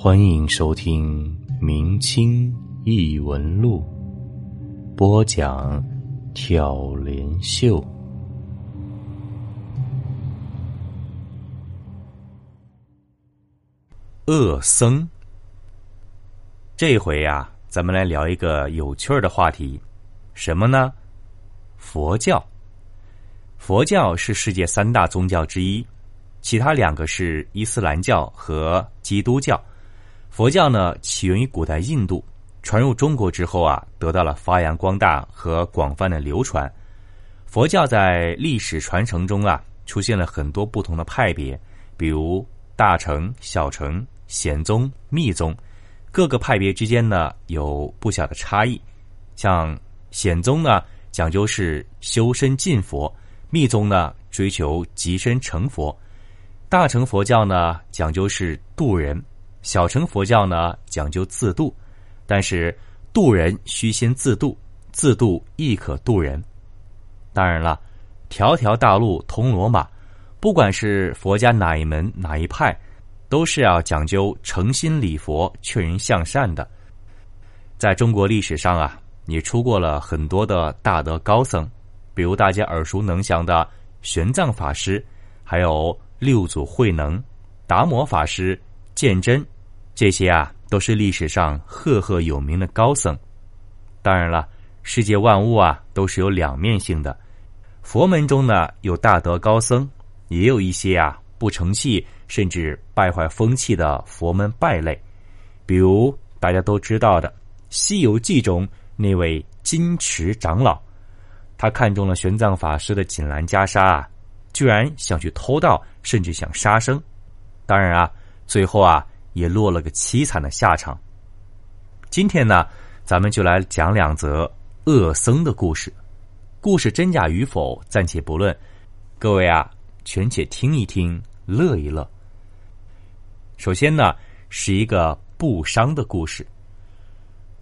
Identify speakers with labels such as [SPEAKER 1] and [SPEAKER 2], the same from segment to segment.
[SPEAKER 1] 欢迎收听《明清异闻录》，播讲挑帘秀。恶僧，这回呀，咱们来聊一个有趣儿的话题，什么呢？佛教。佛教是世界三大宗教之一，其他两个是伊斯兰教和基督教。佛教呢，起源于古代印度，传入中国之后啊，得到了发扬光大和广泛的流传。佛教在历史传承中啊，出现了很多不同的派别，比如大乘、小乘、显宗、密宗，各个派别之间呢有不小的差异。像显宗呢，讲究是修身进佛。密宗呢，追求极身成佛；大乘佛教呢，讲究是渡人；小乘佛教呢，讲究自度。但是渡人须先自度，自度亦可渡人。当然了，条条大路通罗马，不管是佛家哪一门哪一派，都是要讲究诚心礼佛、劝人向善的。在中国历史上啊，你出过了很多的大德高僧。比如大家耳熟能详的玄奘法师，还有六祖慧能、达摩法师、鉴真，这些啊都是历史上赫赫有名的高僧。当然了，世界万物啊都是有两面性的，佛门中呢有大德高僧，也有一些啊不成器甚至败坏风气的佛门败类。比如大家都知道的《西游记》中那位金池长老。他看中了玄奘法师的锦兰袈裟啊，居然想去偷盗，甚至想杀生。当然啊，最后啊也落了个凄惨的下场。今天呢，咱们就来讲两则恶僧的故事。故事真假与否暂且不论，各位啊，全且听一听，乐一乐。首先呢，是一个布商的故事。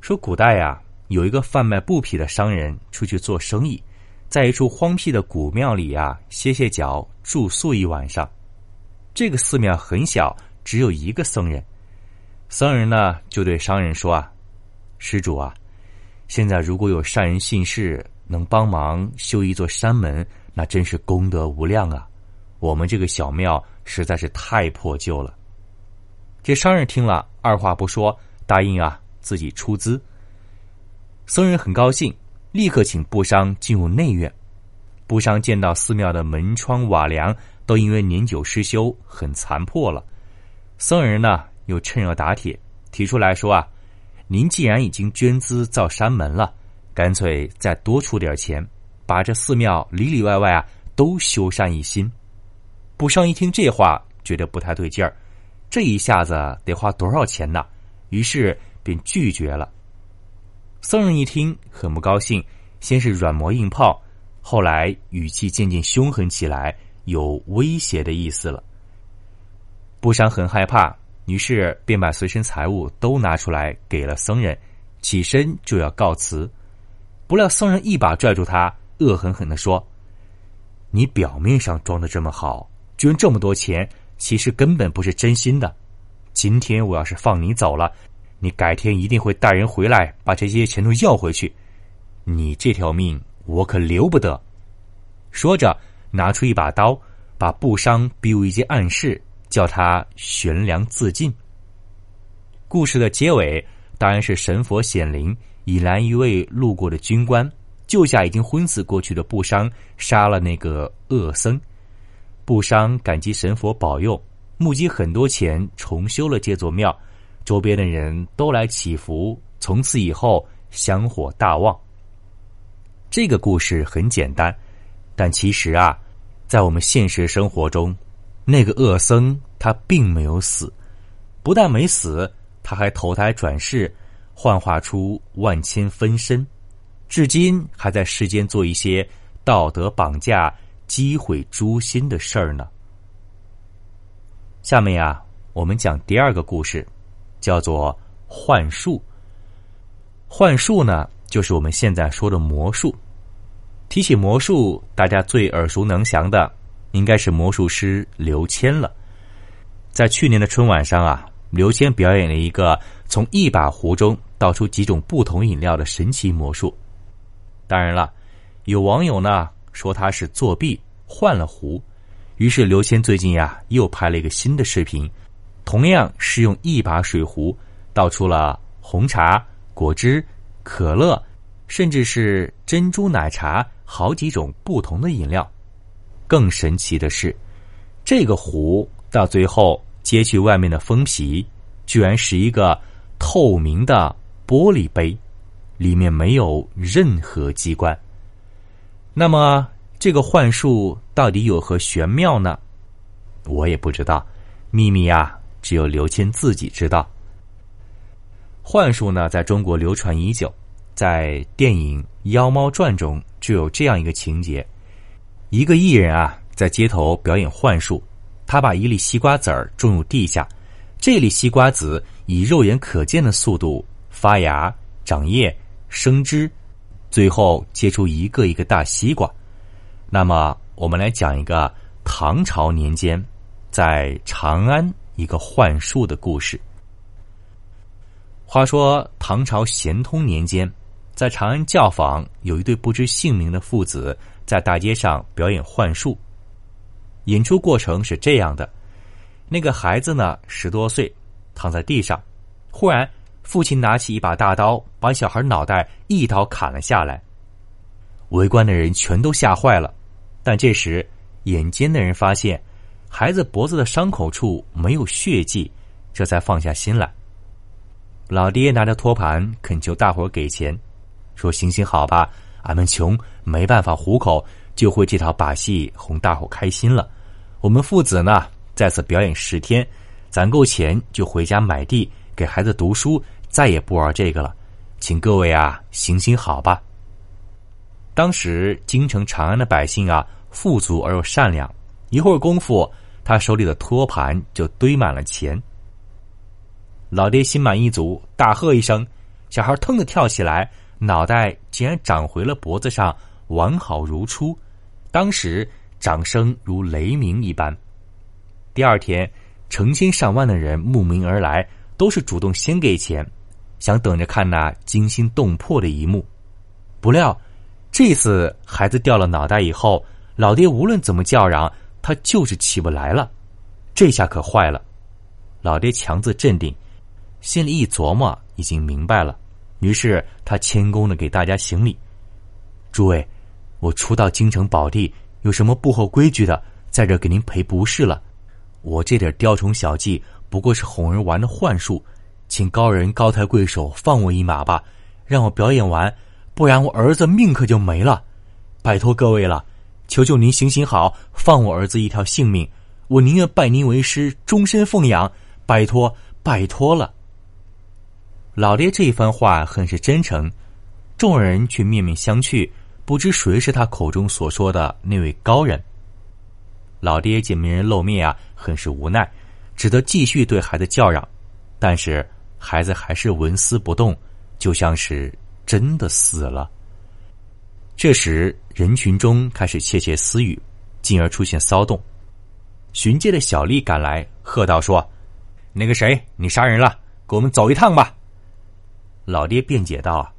[SPEAKER 1] 说古代呀。有一个贩卖布匹的商人出去做生意，在一处荒僻的古庙里啊歇歇脚，住宿一晚上。这个寺庙很小，只有一个僧人。僧人呢就对商人说：“啊，施主啊，现在如果有善人信士能帮忙修一座山门，那真是功德无量啊！我们这个小庙实在是太破旧了。”这商人听了，二话不说，答应啊自己出资。僧人很高兴，立刻请布商进入内院。布商见到寺庙的门窗瓦梁都因为年久失修，很残破了。僧人呢，又趁热打铁，提出来说：“啊，您既然已经捐资造山门了，干脆再多出点钱，把这寺庙里里外外啊都修缮一新。”布上一听这话，觉得不太对劲儿，这一下子得花多少钱呢？于是便拒绝了。僧人一听很不高兴，先是软磨硬泡，后来语气渐渐凶狠起来，有威胁的意思了。布商很害怕，于是便把随身财物都拿出来给了僧人，起身就要告辞。不料僧人一把拽住他，恶狠狠的说：“你表面上装的这么好，捐这么多钱，其实根本不是真心的。今天我要是放你走了。”你改天一定会带人回来，把这些钱都要回去。你这条命我可留不得。说着，拿出一把刀，把布商逼入一间暗室，叫他悬梁自尽。故事的结尾当然是神佛显灵，引来一位路过的军官，救下已经昏死过去的布商，杀了那个恶僧。布商感激神佛保佑，募集很多钱，重修了这座庙。周边的人都来祈福，从此以后香火大旺。这个故事很简单，但其实啊，在我们现实生活中，那个恶僧他并没有死，不但没死，他还投胎转世，幻化出万千分身，至今还在世间做一些道德绑架、击毁诛心的事儿呢。下面呀，我们讲第二个故事。叫做幻术。幻术呢，就是我们现在说的魔术。提起魔术，大家最耳熟能详的应该是魔术师刘谦了。在去年的春晚上啊，刘谦表演了一个从一把壶中倒出几种不同饮料的神奇魔术。当然了，有网友呢说他是作弊换了壶，于是刘谦最近呀又拍了一个新的视频，同样是用一把水壶倒出了红茶、果汁、可乐，甚至是珍珠奶茶好几种不同的饮料。更神奇的是，这个壶到最后揭去外面的封皮，居然是一个透明的玻璃杯。里面没有任何机关。那么，这个幻术到底有何玄妙呢？我也不知道，秘密呀，只有刘谦自己知道。幻术呢，在中国流传已久，在电影《妖猫传》中就有这样一个情节：一个艺人啊，在街头表演幻术，他把一粒西瓜籽儿种入地下，这粒西瓜籽以肉眼可见的速度发芽、长叶。生枝，最后结出一个一个大西瓜。那么，我们来讲一个唐朝年间在长安一个幻术的故事。话说唐朝咸通年间，在长安教坊有一对不知姓名的父子在大街上表演幻术。演出过程是这样的：那个孩子呢，十多岁，躺在地上，忽然。父亲拿起一把大刀，把小孩脑袋一刀砍了下来。围观的人全都吓坏了，但这时眼尖的人发现孩子脖子的伤口处没有血迹，这才放下心来。老爹拿着托盘恳求大伙给钱，说：“行行好吧，俺们穷没办法糊口，就会这套把戏哄大伙开心了。我们父子呢，在此表演十天，攒够钱就回家买地给孩子读书。”再也不玩这个了，请各位啊行行好吧。当时京城长安的百姓啊富足而又善良，一会儿功夫，他手里的托盘就堆满了钱。老爹心满意足，大喝一声，小孩腾的跳起来，脑袋竟然长回了脖子上，完好如初。当时掌声如雷鸣一般。第二天，成千上万的人慕名而来，都是主动先给钱。想等着看那惊心动魄的一幕，不料这次孩子掉了脑袋以后，老爹无论怎么叫嚷，他就是起不来了。这下可坏了，老爹强自镇定，心里一琢磨，已经明白了。于是他谦恭的给大家行礼：“诸位，我初到京城宝地，有什么不合规矩的，在这给您赔不是了。我这点雕虫小技，不过是哄人玩的幻术。”请高人高抬贵手放我一马吧，让我表演完，不然我儿子命可就没了。拜托各位了，求求您行行好，放我儿子一条性命，我宁愿拜您为师，终身奉养。拜托，拜托了。老爹这一番话很是真诚，众人却面面相觑，不知谁是他口中所说的那位高人。老爹见没人露面啊，很是无奈，只得继续对孩子叫嚷，但是。孩子还是纹丝不动，就像是真的死了。这时，人群中开始窃窃私语，进而出现骚动。巡街的小丽赶来，喝道：“说，那个谁，你杀人了，跟我们走一趟吧。”老爹辩解道：“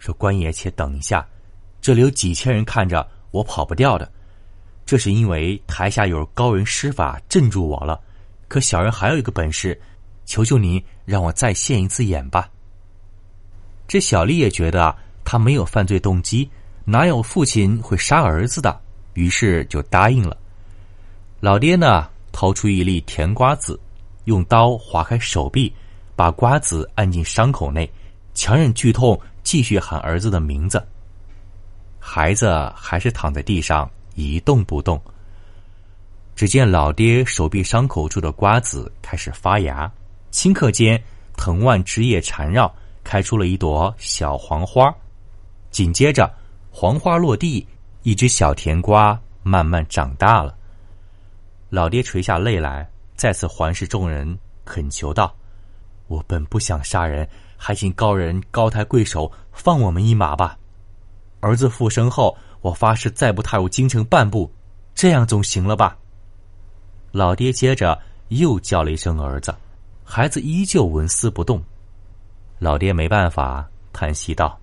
[SPEAKER 1] 说官爷，且等一下，这里有几千人看着，我跑不掉的。这是因为台下有高人施法镇住我了。可小人还有一个本事。”求求你让我再现一次眼吧。这小丽也觉得他没有犯罪动机，哪有父亲会杀儿子的？于是就答应了。老爹呢，掏出一粒甜瓜子，用刀划开手臂，把瓜子按进伤口内，强忍剧痛，继续喊儿子的名字。孩子还是躺在地上一动不动。只见老爹手臂伤口处的瓜子开始发芽。顷刻间，藤蔓枝叶缠绕，开出了一朵小黄花。紧接着，黄花落地，一只小甜瓜慢慢长大了。老爹垂下泪来，再次环视众人，恳求道：“我本不想杀人，还请高人高抬贵手，放我们一马吧。儿子复生后，我发誓再不踏入京城半步，这样总行了吧？”老爹接着又叫了一声“儿子”。孩子依旧纹丝不动。老爹没办法，叹息道：“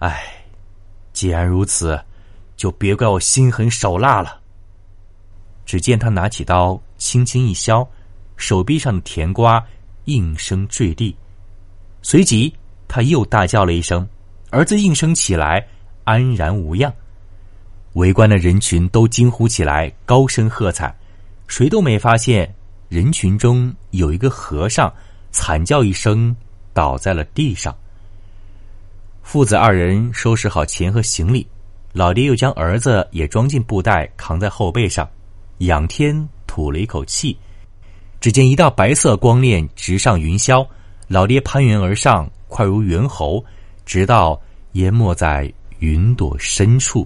[SPEAKER 1] 唉，既然如此，就别怪我心狠手辣了。”只见他拿起刀，轻轻一削，手臂上的甜瓜应声坠地。随即，他又大叫了一声，儿子应声起来，安然无恙。围观的人群都惊呼起来，高声喝彩。谁都没发现，人群中有一个和尚，惨叫一声，倒在了地上。父子二人收拾好钱和行李，老爹又将儿子也装进布袋，扛在后背上，仰天吐了一口气。只见一道白色光链直上云霄，老爹攀援而上，快如猿猴，直到淹没在云朵深处。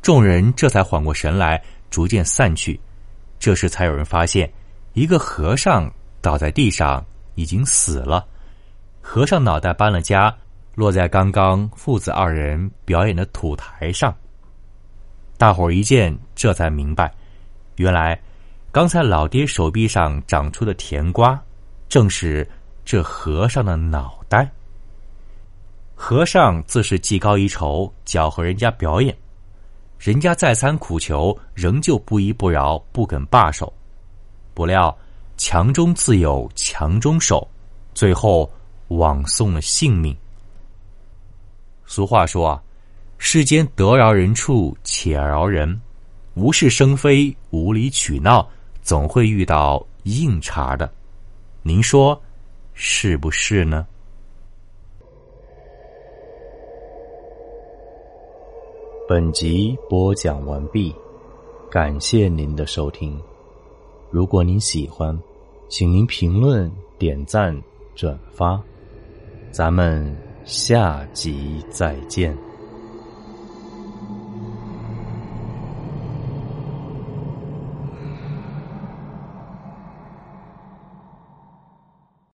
[SPEAKER 1] 众人这才缓过神来。逐渐散去，这时才有人发现，一个和尚倒在地上，已经死了。和尚脑袋搬了家，落在刚刚父子二人表演的土台上。大伙儿一见，这才明白，原来刚才老爹手臂上长出的甜瓜，正是这和尚的脑袋。和尚自是技高一筹，搅和人家表演。人家再三苦求，仍旧不依不饶，不肯罢手。不料强中自有强中手，最后枉送了性命。俗话说啊，世间得饶人处且饶人，无事生非、无理取闹，总会遇到硬茬的。您说是不是呢？本集播讲完毕，感谢您的收听。如果您喜欢，请您评论、点赞、转发。咱们下集再见。